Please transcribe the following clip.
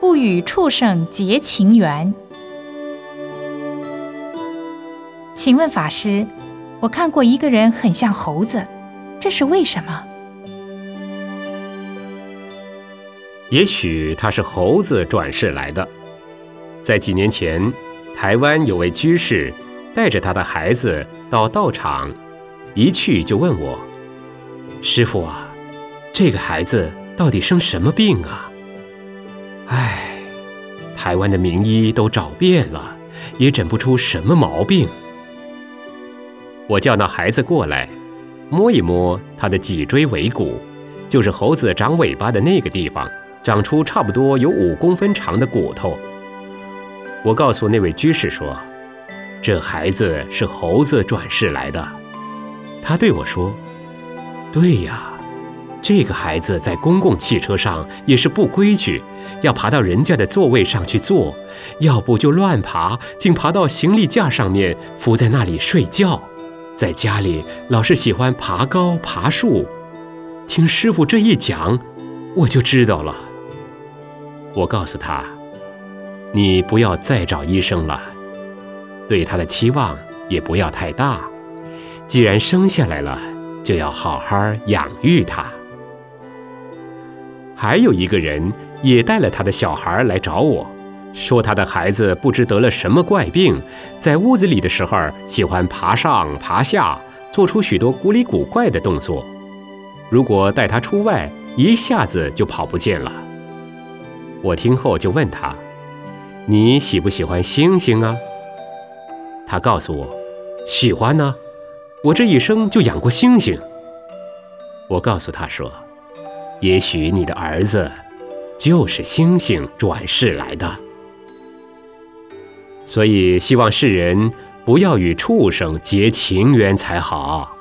不与畜生结情缘。请问法师，我看过一个人很像猴子，这是为什么？也许他是猴子转世来的。在几年前，台湾有位居士带着他的孩子到道场，一去就问我：“师傅啊，这个孩子到底生什么病啊？”唉，台湾的名医都找遍了，也诊不出什么毛病。我叫那孩子过来，摸一摸他的脊椎尾骨，就是猴子长尾巴的那个地方，长出差不多有五公分长的骨头。我告诉那位居士说：“这孩子是猴子转世来的。”他对我说：“对呀。”这个孩子在公共汽车上也是不规矩，要爬到人家的座位上去坐，要不就乱爬，竟爬到行李架上面，伏在那里睡觉。在家里老是喜欢爬高爬树。听师傅这一讲，我就知道了。我告诉他：“你不要再找医生了，对他的期望也不要太大。既然生下来了，就要好好养育他。”还有一个人也带了他的小孩来找我，说他的孩子不知得了什么怪病，在屋子里的时候喜欢爬上爬下，做出许多古里古怪的动作。如果带他出外，一下子就跑不见了。我听后就问他：“你喜不喜欢星星啊？”他告诉我：“喜欢呢，我这一生就养过星星。”我告诉他说。也许你的儿子就是星星转世来的，所以希望世人不要与畜生结情缘才好。